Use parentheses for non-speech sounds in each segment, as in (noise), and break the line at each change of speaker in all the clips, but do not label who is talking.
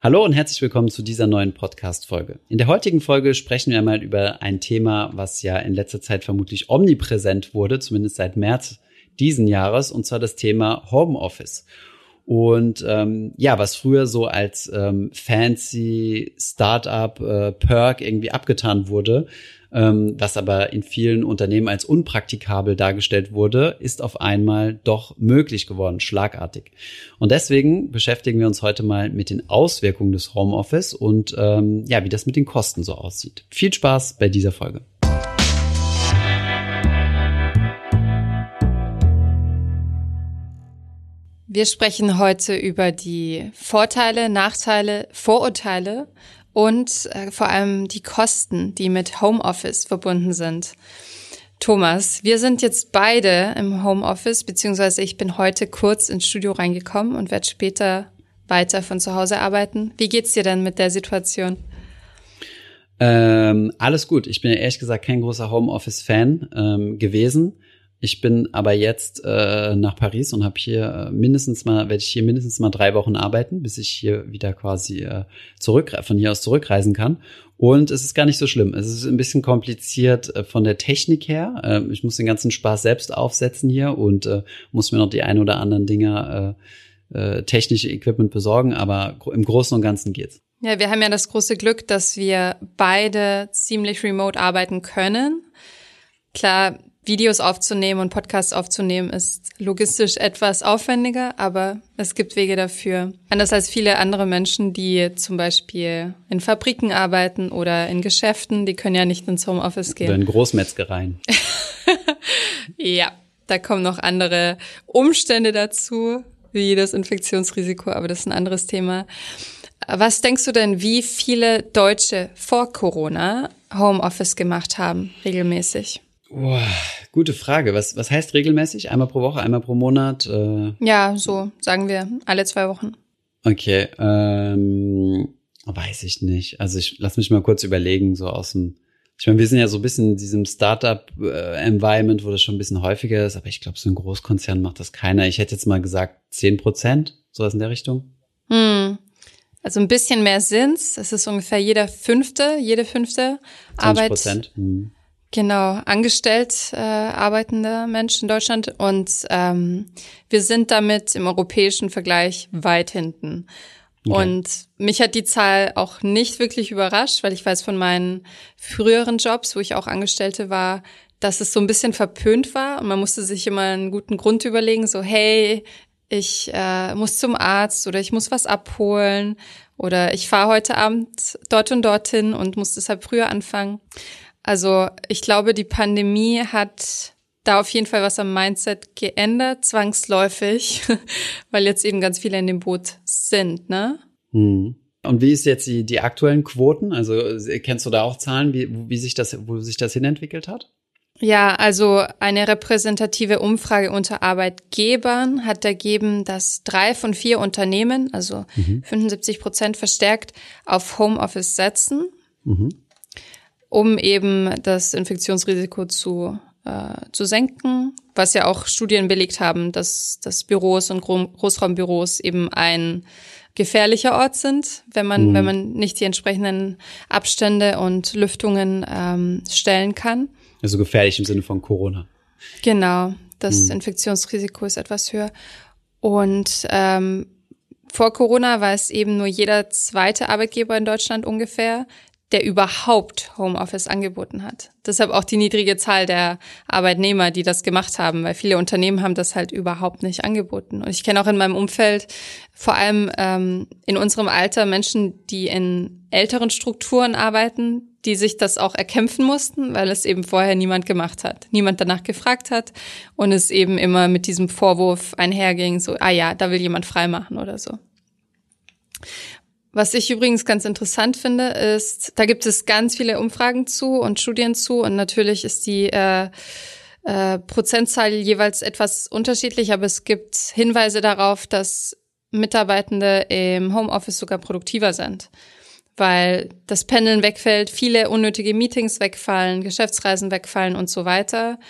Hallo und herzlich willkommen zu dieser neuen Podcast-Folge. In der heutigen Folge sprechen wir mal über ein Thema, was ja in letzter Zeit vermutlich omnipräsent wurde, zumindest seit März diesen Jahres, und zwar das Thema Homeoffice. Und ähm, ja, was früher so als ähm, fancy Startup äh, Perk irgendwie abgetan wurde, ähm, was aber in vielen Unternehmen als unpraktikabel dargestellt wurde, ist auf einmal doch möglich geworden, schlagartig. Und deswegen beschäftigen wir uns heute mal mit den Auswirkungen des Homeoffice und ähm, ja, wie das mit den Kosten so aussieht. Viel Spaß bei dieser Folge.
Wir sprechen heute über die Vorteile, Nachteile, Vorurteile und äh, vor allem die Kosten, die mit Homeoffice verbunden sind. Thomas, wir sind jetzt beide im Homeoffice, beziehungsweise ich bin heute kurz ins Studio reingekommen und werde später weiter von zu Hause arbeiten. Wie geht's dir denn mit der Situation?
Ähm, alles gut. Ich bin ja ehrlich gesagt kein großer Homeoffice-Fan ähm, gewesen. Ich bin aber jetzt äh, nach Paris und habe hier äh, mindestens mal, werde ich hier mindestens mal drei Wochen arbeiten, bis ich hier wieder quasi äh, zurück, von hier aus zurückreisen kann. Und es ist gar nicht so schlimm. Es ist ein bisschen kompliziert äh, von der Technik her. Äh, ich muss den ganzen Spaß selbst aufsetzen hier und äh, muss mir noch die ein oder anderen Dinger äh, äh, technische Equipment besorgen, aber im Großen und Ganzen geht's.
Ja, wir haben ja das große Glück, dass wir beide ziemlich remote arbeiten können. Klar, Videos aufzunehmen und Podcasts aufzunehmen ist logistisch etwas aufwendiger, aber es gibt Wege dafür. Anders als viele andere Menschen, die zum Beispiel in Fabriken arbeiten oder in Geschäften, die können ja nicht ins Homeoffice gehen.
Oder in Großmetzgereien. (laughs)
ja, da kommen noch andere Umstände dazu, wie das Infektionsrisiko, aber das ist ein anderes Thema. Was denkst du denn, wie viele Deutsche vor Corona Homeoffice gemacht haben, regelmäßig?
Boah, gute Frage. Was, was heißt regelmäßig? Einmal pro Woche, einmal pro Monat? Äh?
Ja, so sagen wir, alle zwei Wochen.
Okay, ähm, weiß ich nicht. Also ich lass mich mal kurz überlegen, so aus dem. Ich meine, wir sind ja so ein bisschen in diesem Startup-Environment, wo das schon ein bisschen häufiger ist, aber ich glaube, so ein Großkonzern macht das keiner. Ich hätte jetzt mal gesagt, zehn Prozent, sowas in der Richtung.
Hm. Also ein bisschen mehr sind's. Es ist ungefähr jeder fünfte, jede fünfte 20 Arbeit. Prozent. Hm. Genau, angestellt äh, arbeitende Menschen in Deutschland und ähm, wir sind damit im europäischen Vergleich weit hinten. Okay. Und mich hat die Zahl auch nicht wirklich überrascht, weil ich weiß von meinen früheren Jobs, wo ich auch Angestellte war, dass es so ein bisschen verpönt war und man musste sich immer einen guten Grund überlegen, so hey, ich äh, muss zum Arzt oder ich muss was abholen oder ich fahre heute Abend dort und dorthin und muss deshalb früher anfangen. Also ich glaube, die Pandemie hat da auf jeden Fall was am Mindset geändert, zwangsläufig, (laughs) weil jetzt eben ganz viele in dem Boot sind, ne?
Hm. Und wie ist jetzt die, die aktuellen Quoten? Also kennst du da auch Zahlen, wie, wie sich das, wo sich das hinentwickelt hat?
Ja, also eine repräsentative Umfrage unter Arbeitgebern hat ergeben, dass drei von vier Unternehmen, also mhm. 75 Prozent verstärkt, auf Homeoffice setzen. Mhm um eben das Infektionsrisiko zu, äh, zu senken, was ja auch Studien belegt haben, dass, dass Büros und Großraumbüros eben ein gefährlicher Ort sind, wenn man, mhm. wenn man nicht die entsprechenden Abstände und Lüftungen ähm, stellen kann.
Also gefährlich im Sinne von Corona.
Genau, das mhm. Infektionsrisiko ist etwas höher. Und ähm, vor Corona war es eben nur jeder zweite Arbeitgeber in Deutschland ungefähr, der überhaupt Homeoffice angeboten hat. Deshalb auch die niedrige Zahl der Arbeitnehmer, die das gemacht haben, weil viele Unternehmen haben das halt überhaupt nicht angeboten. Und ich kenne auch in meinem Umfeld, vor allem ähm, in unserem Alter, Menschen, die in älteren Strukturen arbeiten, die sich das auch erkämpfen mussten, weil es eben vorher niemand gemacht hat, niemand danach gefragt hat und es eben immer mit diesem Vorwurf einherging, so, ah ja, da will jemand freimachen oder so. Was ich übrigens ganz interessant finde, ist, da gibt es ganz viele Umfragen zu und Studien zu und natürlich ist die äh, äh, Prozentzahl jeweils etwas unterschiedlich, aber es gibt Hinweise darauf, dass Mitarbeitende im Homeoffice sogar produktiver sind, weil das Pendeln wegfällt, viele unnötige Meetings wegfallen, Geschäftsreisen wegfallen und so weiter.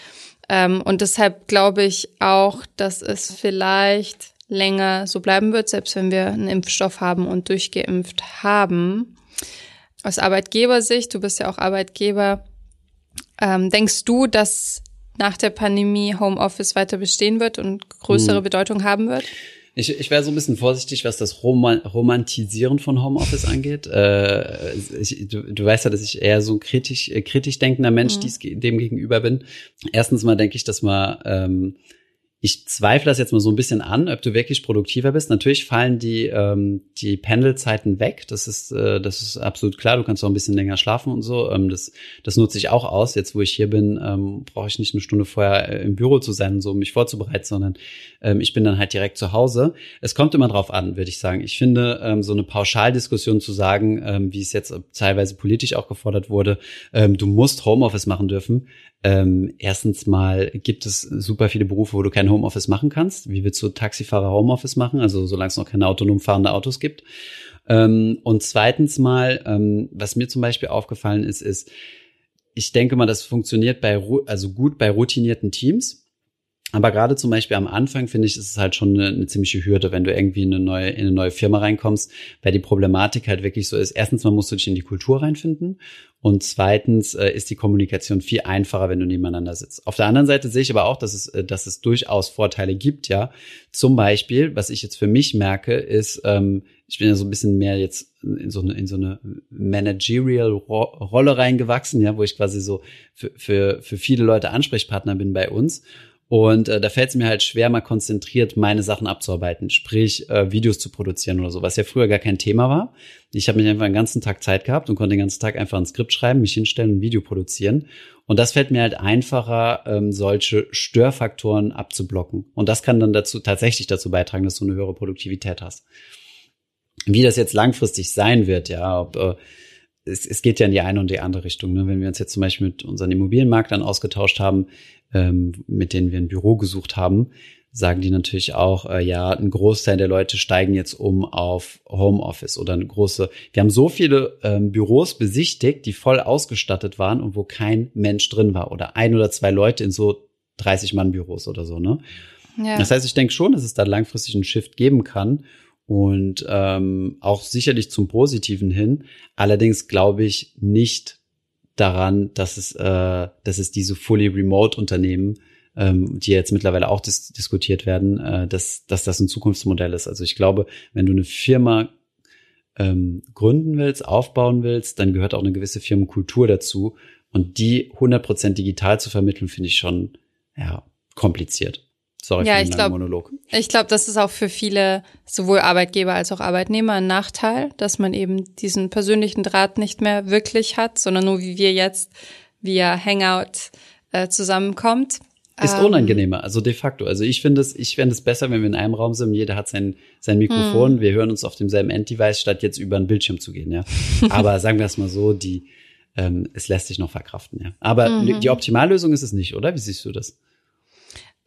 Ähm, und deshalb glaube ich auch, dass es vielleicht länger so bleiben wird, selbst wenn wir einen Impfstoff haben und durchgeimpft haben. Aus Arbeitgebersicht, du bist ja auch Arbeitgeber, ähm, denkst du, dass nach der Pandemie Homeoffice weiter bestehen wird und größere hm. Bedeutung haben wird?
Ich, ich wäre so ein bisschen vorsichtig, was das Roman Romantisieren von Homeoffice angeht. Äh, ich, du, du weißt ja, dass ich eher so ein kritisch, äh, kritisch denkender Mensch mhm. dies, dem gegenüber bin. Erstens mal denke ich, dass man ähm, ich zweifle das jetzt mal so ein bisschen an, ob du wirklich produktiver bist. Natürlich fallen die, ähm, die Pendelzeiten weg. Das ist, äh, das ist absolut klar. Du kannst auch ein bisschen länger schlafen und so. Ähm, das, das nutze ich auch aus. Jetzt, wo ich hier bin, ähm, brauche ich nicht eine Stunde vorher äh, im Büro zu sein, so um mich vorzubereiten, sondern ähm, ich bin dann halt direkt zu Hause. Es kommt immer drauf an, würde ich sagen. Ich finde, ähm, so eine Pauschaldiskussion zu sagen, ähm, wie es jetzt teilweise politisch auch gefordert wurde, ähm, du musst Homeoffice machen dürfen, ähm, erstens mal gibt es super viele Berufe, wo du kein Homeoffice machen kannst. Wie willst du Taxifahrer Homeoffice machen? Also solange es noch keine autonom fahrende Autos gibt. Ähm, und zweitens mal, ähm, was mir zum Beispiel aufgefallen ist, ist, ich denke mal, das funktioniert bei, also gut bei routinierten Teams. Aber gerade zum Beispiel am Anfang finde ich, ist es halt schon eine, eine, ziemliche Hürde, wenn du irgendwie in eine neue, in eine neue Firma reinkommst, weil die Problematik halt wirklich so ist. Erstens mal musst du dich in die Kultur reinfinden und zweitens äh, ist die Kommunikation viel einfacher, wenn du nebeneinander sitzt. Auf der anderen Seite sehe ich aber auch, dass es, äh, dass es durchaus Vorteile gibt, ja. Zum Beispiel, was ich jetzt für mich merke, ist, ähm, ich bin ja so ein bisschen mehr jetzt in so eine, in so eine managerial Rolle reingewachsen, ja, wo ich quasi so für, für, für viele Leute Ansprechpartner bin bei uns. Und äh, da fällt es mir halt schwer, mal konzentriert meine Sachen abzuarbeiten, sprich äh, Videos zu produzieren oder so, was ja früher gar kein Thema war. Ich habe mich einfach den ganzen Tag Zeit gehabt und konnte den ganzen Tag einfach ein Skript schreiben, mich hinstellen und ein Video produzieren. Und das fällt mir halt einfacher, ähm, solche Störfaktoren abzublocken. Und das kann dann dazu tatsächlich dazu beitragen, dass du eine höhere Produktivität hast. Wie das jetzt langfristig sein wird, ja, ob äh, es, es geht ja in die eine und die andere Richtung. Ne? Wenn wir uns jetzt zum Beispiel mit unseren Immobilienmaklern ausgetauscht haben, ähm, mit denen wir ein Büro gesucht haben, sagen die natürlich auch, äh, ja, ein Großteil der Leute steigen jetzt um auf Homeoffice oder eine große. Wir haben so viele ähm, Büros besichtigt, die voll ausgestattet waren und wo kein Mensch drin war oder ein oder zwei Leute in so 30 Mann Büros oder so, ne? Ja. Das heißt, ich denke schon, dass es da langfristig einen Shift geben kann und ähm, auch sicherlich zum Positiven hin. Allerdings glaube ich nicht daran, dass es, äh, dass es diese fully remote Unternehmen, ähm, die jetzt mittlerweile auch dis diskutiert werden, äh, dass, dass das ein Zukunftsmodell ist. Also ich glaube, wenn du eine Firma ähm, gründen willst, aufbauen willst, dann gehört auch eine gewisse Firmenkultur dazu. Und die 100% digital zu vermitteln, finde ich schon ja, kompliziert.
Sorry ja, für den ich glaub, Monolog. Ich glaube, das ist auch für viele, sowohl Arbeitgeber als auch Arbeitnehmer, ein Nachteil, dass man eben diesen persönlichen Draht nicht mehr wirklich hat, sondern nur wie wir jetzt via Hangout äh, zusammenkommt.
Ist ähm, unangenehmer, also de facto. Also ich finde es, ich fände es besser, wenn wir in einem Raum sind, jeder hat sein, sein Mikrofon, hm. wir hören uns auf demselben Enddevice, statt jetzt über einen Bildschirm zu gehen, ja. (laughs) Aber sagen wir es mal so, die, ähm, es lässt sich noch verkraften, ja. Aber mhm. die Optimallösung ist es nicht, oder? Wie siehst du das?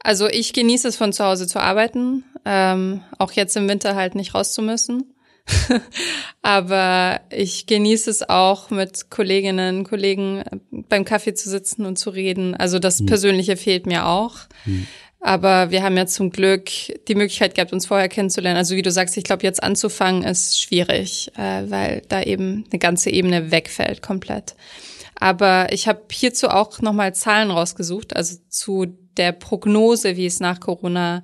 Also ich genieße es von zu Hause zu arbeiten, ähm, auch jetzt im Winter halt nicht raus zu müssen. (laughs) Aber ich genieße es auch mit Kolleginnen, Kollegen beim Kaffee zu sitzen und zu reden. Also das hm. Persönliche fehlt mir auch. Hm. Aber wir haben ja zum Glück die Möglichkeit gehabt, uns vorher kennenzulernen. Also wie du sagst, ich glaube, jetzt anzufangen ist schwierig, äh, weil da eben eine ganze Ebene wegfällt komplett. Aber ich habe hierzu auch nochmal Zahlen rausgesucht, also zu der Prognose, wie es nach Corona,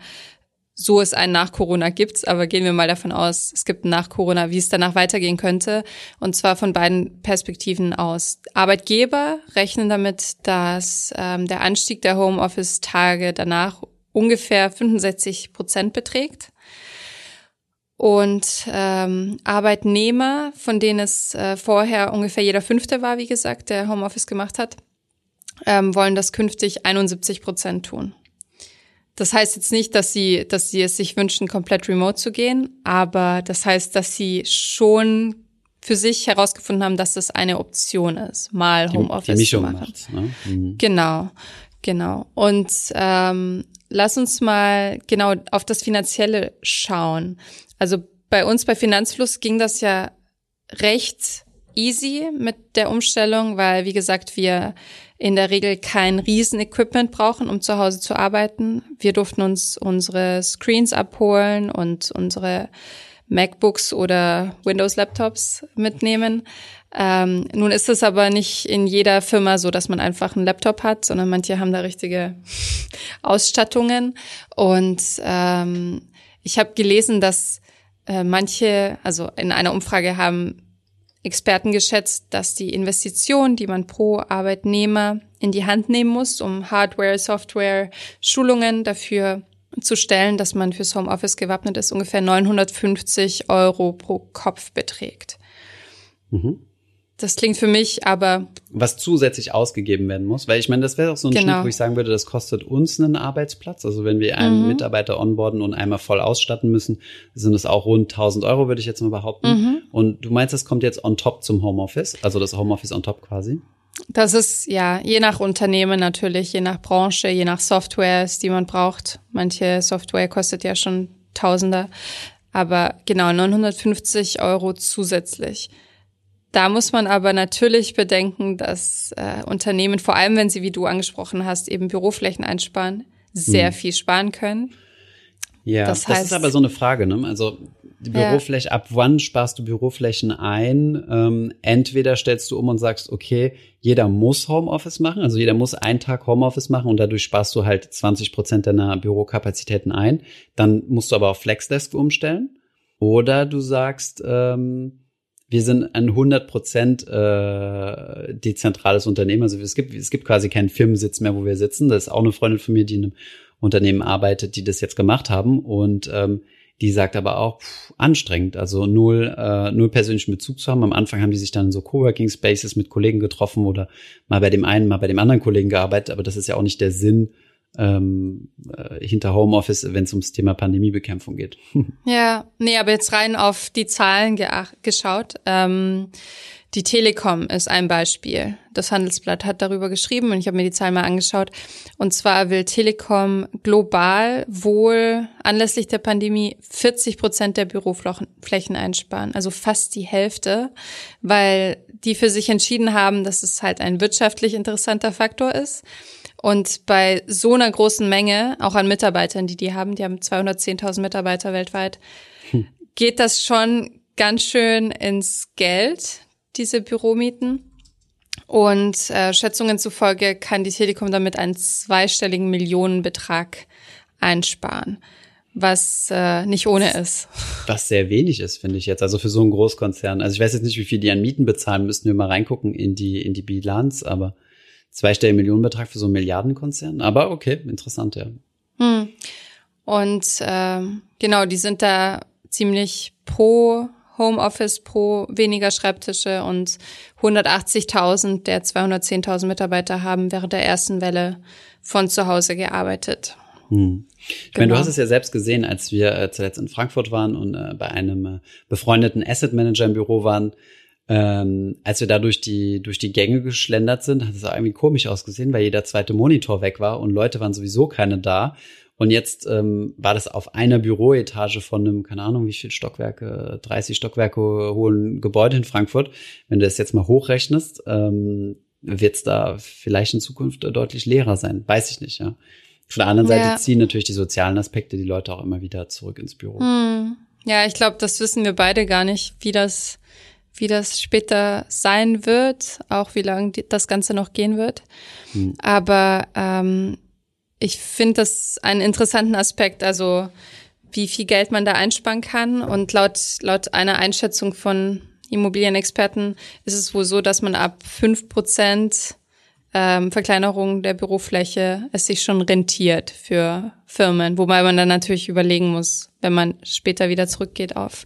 so es ein nach Corona gibt, aber gehen wir mal davon aus, es gibt ein nach Corona, wie es danach weitergehen könnte. Und zwar von beiden Perspektiven aus. Arbeitgeber rechnen damit, dass ähm, der Anstieg der Homeoffice-Tage danach ungefähr 65 Prozent beträgt. Und ähm, Arbeitnehmer, von denen es äh, vorher ungefähr jeder Fünfte war, wie gesagt, der Homeoffice gemacht hat, ähm, wollen das künftig 71 Prozent tun. Das heißt jetzt nicht, dass sie, dass sie es sich wünschen, komplett remote zu gehen, aber das heißt, dass sie schon für sich herausgefunden haben, dass das eine Option ist, mal Homeoffice die, die zu machen. Macht, ne? mhm. Genau, genau. Und ähm, lass uns mal genau auf das Finanzielle schauen. Also bei uns bei Finanzfluss ging das ja recht easy mit der Umstellung, weil, wie gesagt, wir in der Regel kein Riesenequipment brauchen, um zu Hause zu arbeiten. Wir durften uns unsere Screens abholen und unsere MacBooks oder Windows-Laptops mitnehmen. Ähm, nun ist es aber nicht in jeder Firma so, dass man einfach einen Laptop hat, sondern manche haben da richtige (laughs) Ausstattungen. Und ähm, ich habe gelesen, dass äh, manche, also in einer Umfrage haben Experten geschätzt, dass die Investition, die man pro Arbeitnehmer in die Hand nehmen muss, um Hardware, Software, Schulungen dafür zu stellen, dass man fürs Homeoffice gewappnet ist, ungefähr 950 Euro pro Kopf beträgt. Mhm. Das klingt für mich aber.
Was zusätzlich ausgegeben werden muss, weil ich meine, das wäre auch so ein genau. Schnitt, wo ich sagen würde, das kostet uns einen Arbeitsplatz. Also wenn wir einen mhm. Mitarbeiter onboarden und einmal voll ausstatten müssen, sind es auch rund 1000 Euro, würde ich jetzt mal behaupten. Mhm. Und du meinst, das kommt jetzt on top zum Homeoffice, also das Homeoffice on top quasi?
Das ist ja je nach Unternehmen natürlich, je nach Branche, je nach Software, die man braucht. Manche Software kostet ja schon Tausender, aber genau 950 Euro zusätzlich. Da muss man aber natürlich bedenken, dass äh, Unternehmen, vor allem wenn sie, wie du angesprochen hast, eben Büroflächen einsparen, sehr hm. viel sparen können.
Ja, das, heißt, das ist aber so eine Frage, ne? Also die Bürofläche, ja. ab wann sparst du Büroflächen ein? Ähm, entweder stellst du um und sagst, okay, jeder muss Homeoffice machen, also jeder muss einen Tag Homeoffice machen und dadurch sparst du halt 20 Prozent deiner Bürokapazitäten ein. Dann musst du aber auf Flexdesk umstellen. Oder du sagst, ähm, wir sind ein 100 Prozent äh, dezentrales Unternehmen. Also es gibt, es gibt quasi keinen Firmensitz mehr, wo wir sitzen. Das ist auch eine Freundin von mir, die in einem Unternehmen arbeitet, die das jetzt gemacht haben. Und ähm, die sagt aber auch, pff, anstrengend, also null, äh, null persönlichen Bezug zu haben. Am Anfang haben die sich dann so Coworking Spaces mit Kollegen getroffen oder mal bei dem einen, mal bei dem anderen Kollegen gearbeitet. Aber das ist ja auch nicht der Sinn ähm, äh, hinter Homeoffice, wenn es ums Thema Pandemiebekämpfung geht. (laughs)
Ja, nee, aber jetzt rein auf die Zahlen geschaut. Ähm, die Telekom ist ein Beispiel. Das Handelsblatt hat darüber geschrieben und ich habe mir die Zahlen mal angeschaut. Und zwar will Telekom global wohl anlässlich der Pandemie 40 Prozent der Büroflächen einsparen, also fast die Hälfte, weil die für sich entschieden haben, dass es halt ein wirtschaftlich interessanter Faktor ist und bei so einer großen Menge, auch an Mitarbeitern, die die haben, die haben 210.000 Mitarbeiter weltweit, hm. geht das schon ganz schön ins Geld, diese Büromieten. Und äh, Schätzungen zufolge kann die Telekom damit einen zweistelligen Millionenbetrag einsparen, was äh, nicht ohne ist.
Was sehr wenig ist, finde ich jetzt. Also für so einen Großkonzern. Also ich weiß jetzt nicht, wie viel die an Mieten bezahlen, müssen wir mal reingucken in die in die Bilanz, aber zweistelligen Millionenbetrag für so einen Milliardenkonzern. Aber okay, interessant, ja.
Hm. Und ähm, genau, die sind da ziemlich pro Homeoffice, pro weniger Schreibtische und 180.000 der 210.000 Mitarbeiter haben während der ersten Welle von zu Hause gearbeitet.
Hm. Ich genau. meine, du hast es ja selbst gesehen, als wir äh, zuletzt in Frankfurt waren und äh, bei einem äh, befreundeten Asset Manager im Büro waren, ähm, als wir da durch die, durch die Gänge geschlendert sind, hat es auch irgendwie komisch ausgesehen, weil jeder zweite Monitor weg war und Leute waren sowieso keine da. Und jetzt ähm, war das auf einer Büroetage von einem, keine Ahnung, wie viel Stockwerke, 30 Stockwerke hohen Gebäude in Frankfurt. Wenn du das jetzt mal hochrechnest, ähm, wird es da vielleicht in Zukunft deutlich leerer sein. Weiß ich nicht, ja. Von der anderen ja. Seite ziehen natürlich die sozialen Aspekte die Leute auch immer wieder zurück ins Büro.
Hm. Ja, ich glaube, das wissen wir beide gar nicht, wie das wie das später sein wird, auch wie lange das Ganze noch gehen wird. Mhm. Aber ähm, ich finde das einen interessanten Aspekt, also wie viel Geld man da einsparen kann. Und laut, laut einer Einschätzung von Immobilienexperten ist es wohl so, dass man ab fünf Prozent ähm, Verkleinerung der Bürofläche es sich schon rentiert für Firmen, wobei man dann natürlich überlegen muss, wenn man später wieder zurückgeht auf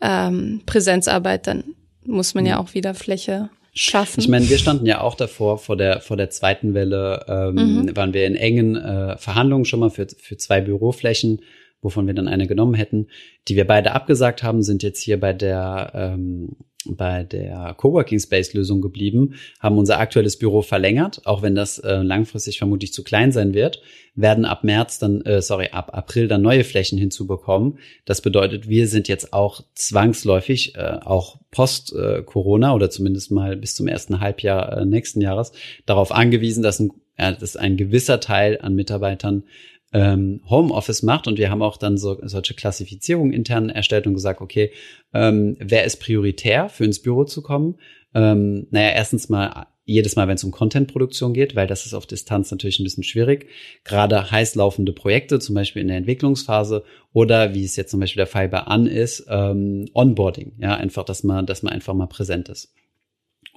ähm, Präsenzarbeit, dann muss man ja auch wieder Fläche schaffen.
Ich meine, wir standen ja auch davor, vor der, vor der zweiten Welle ähm, mhm. waren wir in engen äh, Verhandlungen schon mal für, für zwei Büroflächen, wovon wir dann eine genommen hätten. Die wir beide abgesagt haben, sind jetzt hier bei der ähm, bei der Coworking Space Lösung geblieben, haben unser aktuelles Büro verlängert, auch wenn das äh, langfristig vermutlich zu klein sein wird, werden ab März dann, äh, sorry, ab April dann neue Flächen hinzubekommen. Das bedeutet, wir sind jetzt auch zwangsläufig, äh, auch post äh, Corona oder zumindest mal bis zum ersten Halbjahr äh, nächsten Jahres, darauf angewiesen, dass ein, äh, dass ein gewisser Teil an Mitarbeitern ähm, Homeoffice macht und wir haben auch dann so solche Klassifizierungen intern erstellt und gesagt, okay, ähm, wer ist prioritär für ins Büro zu kommen? Ähm, naja, erstens mal jedes Mal, wenn es um Contentproduktion geht, weil das ist auf Distanz natürlich ein bisschen schwierig. Gerade heiß laufende Projekte, zum Beispiel in der Entwicklungsphase oder wie es jetzt zum Beispiel der Fall bei An ist, ähm, Onboarding. Ja, einfach, dass man, dass man einfach mal präsent ist.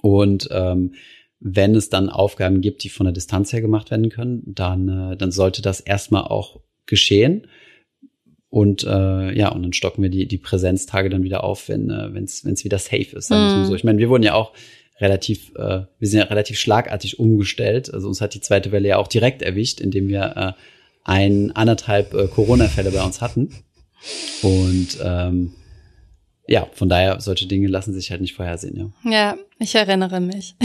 Und ähm, wenn es dann Aufgaben gibt, die von der Distanz her gemacht werden können, dann, äh, dann sollte das erstmal auch geschehen. Und äh, ja, und dann stocken wir die, die Präsenztage dann wieder auf, wenn äh, es wieder safe ist. Sagen mm. so. Ich meine, wir wurden ja auch relativ, äh, wir sind ja relativ schlagartig umgestellt. Also uns hat die zweite Welle ja auch direkt erwischt, indem wir äh, ein anderthalb äh, Corona-Fälle bei uns hatten. Und ähm, ja, von daher, solche Dinge lassen sich halt nicht vorhersehen,
ja. Ja, ich erinnere mich.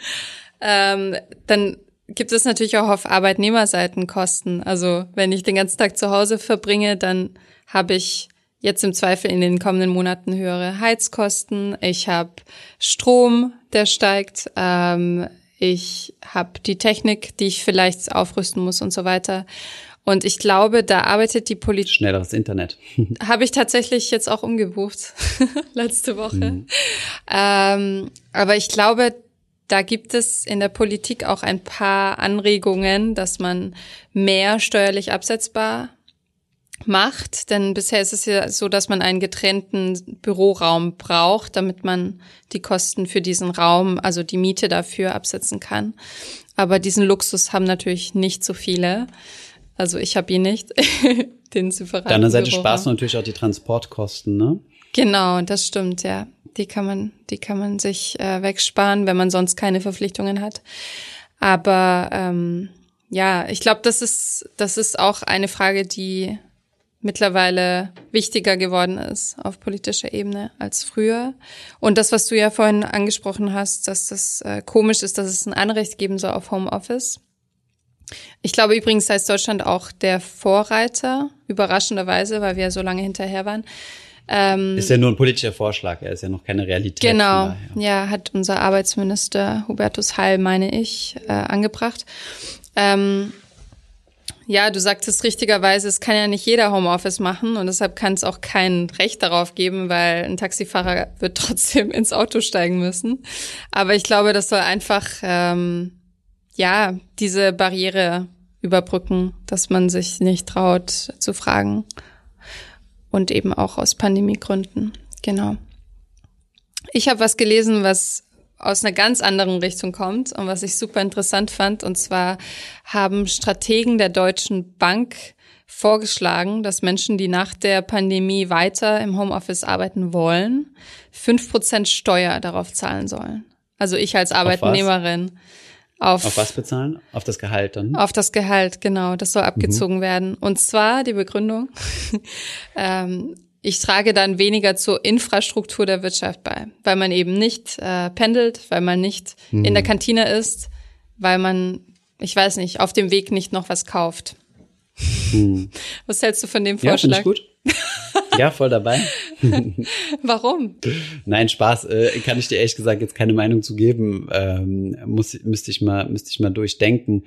(laughs) ähm, dann gibt es natürlich auch auf Arbeitnehmerseiten Kosten. Also wenn ich den ganzen Tag zu Hause verbringe, dann habe ich jetzt im Zweifel in den kommenden Monaten höhere Heizkosten. Ich habe Strom, der steigt. Ähm, ich habe die Technik, die ich vielleicht aufrüsten muss und so weiter. Und ich glaube, da arbeitet die Politik.
Schnelleres Internet. (laughs)
Habe ich tatsächlich jetzt auch umgebucht, (laughs) letzte Woche. Mhm. Ähm, aber ich glaube, da gibt es in der Politik auch ein paar Anregungen, dass man mehr steuerlich absetzbar macht. Denn bisher ist es ja so, dass man einen getrennten Büroraum braucht, damit man die Kosten für diesen Raum, also die Miete dafür absetzen kann. Aber diesen Luxus haben natürlich nicht so viele. Also ich habe ihn nicht, (laughs) den separaten Auf
der anderen Seite sparst du natürlich auch die Transportkosten, ne?
Genau, das stimmt, ja. Die kann man, die kann man sich äh, wegsparen, wenn man sonst keine Verpflichtungen hat. Aber ähm, ja, ich glaube, das ist, das ist auch eine Frage, die mittlerweile wichtiger geworden ist auf politischer Ebene als früher. Und das, was du ja vorhin angesprochen hast, dass das äh, komisch ist, dass es ein Anrecht geben soll auf Homeoffice. Ich glaube übrigens, da ist Deutschland auch der Vorreiter, überraschenderweise, weil wir ja so lange hinterher waren.
Ähm, ist ja nur ein politischer Vorschlag, er ist ja noch keine Realität.
Genau, ja, hat unser Arbeitsminister Hubertus Heil, meine ich, äh, angebracht. Ähm, ja, du sagtest richtigerweise, es kann ja nicht jeder Homeoffice machen und deshalb kann es auch kein Recht darauf geben, weil ein Taxifahrer (laughs) wird trotzdem ins Auto steigen müssen. Aber ich glaube, das soll einfach ähm, ja, diese Barriere überbrücken, dass man sich nicht traut zu fragen. Und eben auch aus Pandemiegründen. Genau. Ich habe was gelesen, was aus einer ganz anderen Richtung kommt und was ich super interessant fand. Und zwar haben Strategen der Deutschen Bank vorgeschlagen, dass Menschen, die nach der Pandemie weiter im Homeoffice arbeiten wollen, fünf Prozent Steuer darauf zahlen sollen. Also ich als Arbeitnehmerin.
Auf, auf was bezahlen? Auf das Gehalt dann?
Auf das Gehalt, genau. Das soll abgezogen mhm. werden. Und zwar die Begründung, (laughs) ähm, ich trage dann weniger zur Infrastruktur der Wirtschaft bei, weil man eben nicht äh, pendelt, weil man nicht mhm. in der Kantine ist, weil man, ich weiß nicht, auf dem Weg nicht noch was kauft. Mhm. Was hältst du von dem Vorschlag?
Ja, finde ich gut. Ja, voll dabei. (laughs)
Warum?
Nein, Spaß. Äh, kann ich dir ehrlich gesagt jetzt keine Meinung zu geben. Ähm, muss, müsste ich mal, müsste ich mal durchdenken.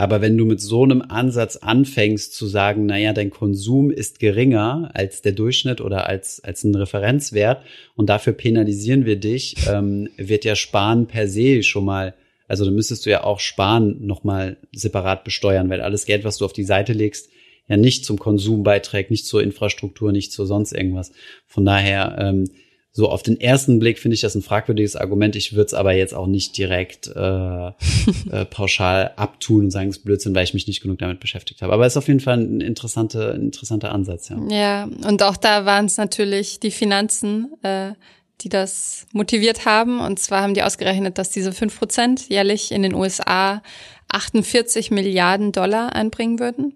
Aber wenn du mit so einem Ansatz anfängst zu sagen, naja, dein Konsum ist geringer als der Durchschnitt oder als, als ein Referenzwert und dafür penalisieren wir dich, ähm, wird ja Sparen per se schon mal, also dann müsstest du ja auch Sparen nochmal separat besteuern, weil alles Geld, was du auf die Seite legst, ja nicht zum Konsum beiträgt, nicht zur Infrastruktur, nicht zu sonst irgendwas. Von daher, ähm, so auf den ersten Blick finde ich das ein fragwürdiges Argument. Ich würde es aber jetzt auch nicht direkt äh, (laughs) äh, pauschal abtun und sagen, es ist Blödsinn, weil ich mich nicht genug damit beschäftigt habe. Aber es ist auf jeden Fall ein interessanter, ein interessanter Ansatz, ja.
Ja, und auch da waren es natürlich die Finanzen, äh, die das motiviert haben. Und zwar haben die ausgerechnet, dass diese fünf Prozent jährlich in den USA 48 Milliarden Dollar einbringen würden.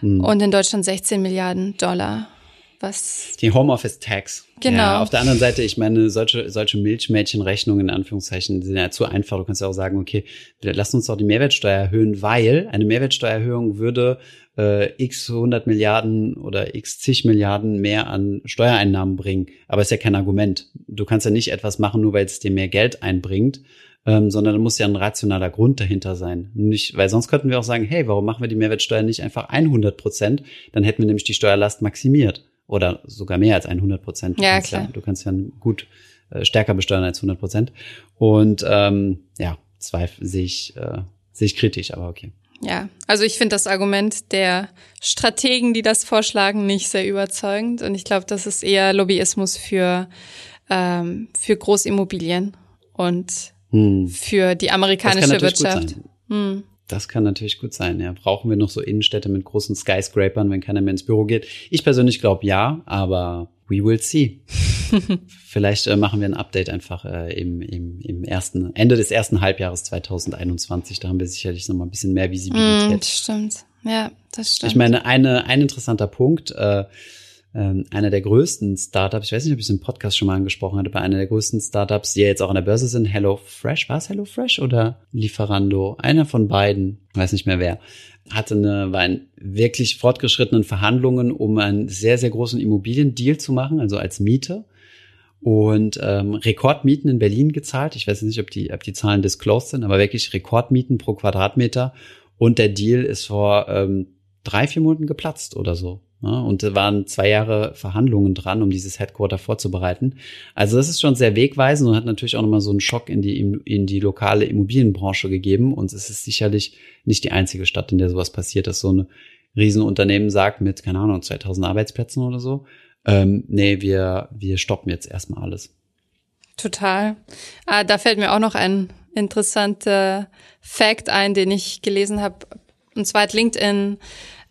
Hm. und in Deutschland 16 Milliarden Dollar. Was
die Homeoffice Tax.
Genau. Ja,
auf der anderen Seite, ich meine, solche, solche Milchmädchenrechnungen in Anführungszeichen sind ja zu einfach. Du kannst ja auch sagen, okay, lass uns doch die Mehrwertsteuer erhöhen, weil eine Mehrwertsteuererhöhung würde äh, x 100 Milliarden oder x zig Milliarden mehr an Steuereinnahmen bringen. Aber ist ja kein Argument. Du kannst ja nicht etwas machen, nur weil es dir mehr Geld einbringt, ähm, sondern da muss ja ein rationaler Grund dahinter sein. Nicht, weil sonst könnten wir auch sagen, hey, warum machen wir die Mehrwertsteuer nicht einfach 100 Prozent? Dann hätten wir nämlich die Steuerlast maximiert oder sogar mehr als 100 Prozent.
Ja, klar.
Ja, du kannst ja gut äh, stärker besteuern als 100 Prozent. Und ähm, ja, Zweifel sehe ich, äh, sehe ich kritisch, aber okay.
Ja, also ich finde das Argument der Strategen, die das vorschlagen, nicht sehr überzeugend. Und ich glaube, das ist eher Lobbyismus für, ähm, für Großimmobilien und hm. für die amerikanische Wirtschaft.
Hm. Das kann natürlich gut sein, ja. Brauchen wir noch so Innenstädte mit großen Skyscrapern, wenn keiner mehr ins Büro geht? Ich persönlich glaube ja, aber we will see. (laughs) Vielleicht äh, machen wir ein Update einfach äh, im, im, im ersten, Ende des ersten Halbjahres 2021. Da haben wir sicherlich noch mal ein bisschen mehr Visibilität. Mm,
das stimmt. Ja, das stimmt.
Ich meine, eine, ein interessanter Punkt, äh, ähm, einer der größten Startups, ich weiß nicht, ob ich es im Podcast schon mal angesprochen hatte, bei einer der größten Startups, die ja jetzt auch an der Börse sind, HelloFresh, war es HelloFresh oder Lieferando? Einer von beiden, weiß nicht mehr wer, hatte eine, war in wirklich fortgeschrittenen Verhandlungen, um einen sehr, sehr großen Immobiliendeal zu machen, also als Miete und ähm, Rekordmieten in Berlin gezahlt. Ich weiß nicht, ob die, ob die Zahlen disclosed sind, aber wirklich Rekordmieten pro Quadratmeter. Und der Deal ist vor ähm, drei, vier Monaten geplatzt oder so. Ja, und da waren zwei Jahre Verhandlungen dran, um dieses Headquarter vorzubereiten. Also das ist schon sehr wegweisend und hat natürlich auch nochmal so einen Schock in die, in die lokale Immobilienbranche gegeben. Und es ist sicherlich nicht die einzige Stadt, in der sowas passiert, dass so ein Riesenunternehmen sagt mit, keine Ahnung, 2000 Arbeitsplätzen oder so, ähm, nee, wir, wir stoppen jetzt erstmal alles.
Total. Ah, da fällt mir auch noch ein interessanter Fact ein, den ich gelesen habe. Und zwar hat LinkedIn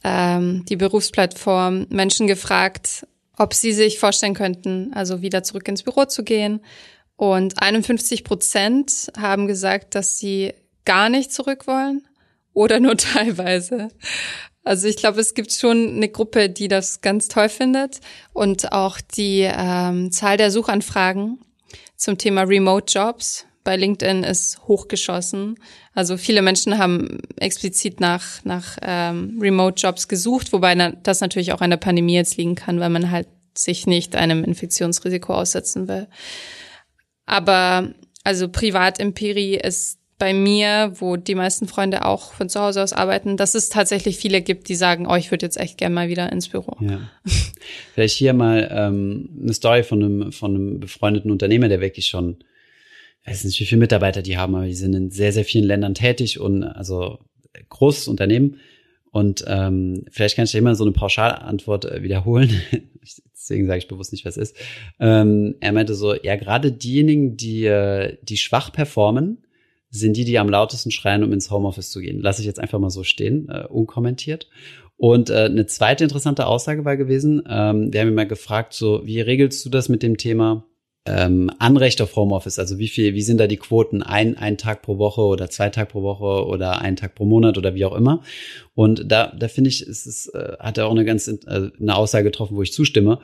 ähm, die Berufsplattform Menschen gefragt, ob sie sich vorstellen könnten, also wieder zurück ins Büro zu gehen. Und 51 Prozent haben gesagt, dass sie gar nicht zurück wollen oder nur (laughs) teilweise. Also ich glaube, es gibt schon eine Gruppe, die das ganz toll findet. Und auch die ähm, Zahl der Suchanfragen zum Thema Remote Jobs bei LinkedIn ist hochgeschossen. Also viele Menschen haben explizit nach, nach ähm, Remote-Jobs gesucht, wobei na, das natürlich auch an der Pandemie jetzt liegen kann, weil man halt sich nicht einem Infektionsrisiko aussetzen will. Aber also Privatempirie ist bei mir, wo die meisten Freunde auch von zu Hause aus arbeiten, dass es tatsächlich viele gibt, die sagen, oh, ich würde jetzt echt gerne mal wieder ins Büro.
Ja. Vielleicht hier mal ähm, eine Story von einem, von einem befreundeten Unternehmer, der wirklich schon weiß nicht, wie viele Mitarbeiter die haben, aber die sind in sehr, sehr vielen Ländern tätig und also großes Unternehmen. Und ähm, vielleicht kann ich dir immer so eine Pauschalantwort äh, wiederholen. (laughs) Deswegen sage ich bewusst nicht, was ist. Ähm, er meinte so, ja, gerade diejenigen, die, äh, die schwach performen, sind die, die am lautesten schreien, um ins Homeoffice zu gehen. Lasse ich jetzt einfach mal so stehen, äh, unkommentiert. Und äh, eine zweite interessante Aussage war gewesen, ähm, wir haben ihn mal gefragt, so, wie regelst du das mit dem Thema ähm, Anrecht auf Homeoffice, also wie viel, wie sind da die Quoten? Ein, ein Tag pro Woche oder zwei Tage pro Woche oder ein Tag pro Monat oder wie auch immer. Und da, da finde ich, ist es äh, hat er auch eine ganz äh, eine Aussage getroffen, wo ich zustimme.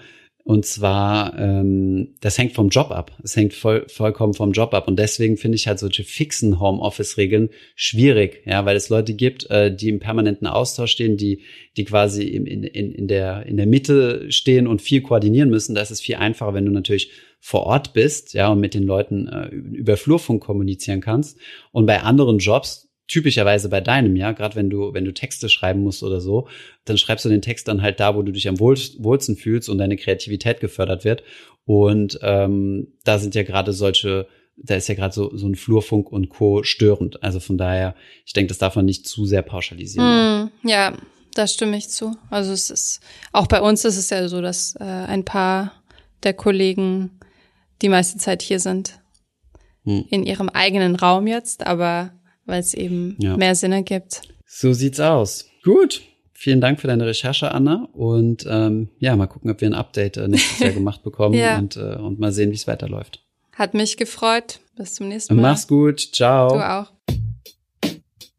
Und zwar, ähm, das hängt vom Job ab. Es hängt voll, vollkommen vom Job ab. Und deswegen finde ich halt solche fixen Homeoffice-Regeln schwierig, ja, weil es Leute gibt, äh, die im permanenten Austausch stehen, die, die quasi in, in, in, der, in der Mitte stehen und viel koordinieren müssen. Da ist es viel einfacher, wenn du natürlich vor Ort bist, ja, und mit den Leuten äh, über Flurfunk kommunizieren kannst. Und bei anderen Jobs, typischerweise bei deinem, ja, gerade wenn du, wenn du Texte schreiben musst oder so, dann schreibst du den Text dann halt da, wo du dich am wohlsten fühlst und deine Kreativität gefördert wird. Und ähm, da sind ja gerade solche, da ist ja gerade so, so ein Flurfunk und Co. störend. Also von daher, ich denke, das darf man nicht zu sehr pauschalisieren.
Mm, ja, da stimme ich zu. Also es ist, auch bei uns ist es ja so, dass äh, ein paar der Kollegen die meiste Zeit hier sind. Hm. In ihrem eigenen Raum jetzt, aber weil es eben ja. mehr Sinn ergibt.
So sieht's aus. Gut. Vielen Dank für deine Recherche, Anna. Und ähm, ja, mal gucken, ob wir ein Update äh, nächstes Jahr (laughs) gemacht bekommen ja. und, äh, und mal sehen, wie es weiterläuft.
Hat mich gefreut. Bis zum nächsten Mal.
Mach's gut. Ciao.
Du auch.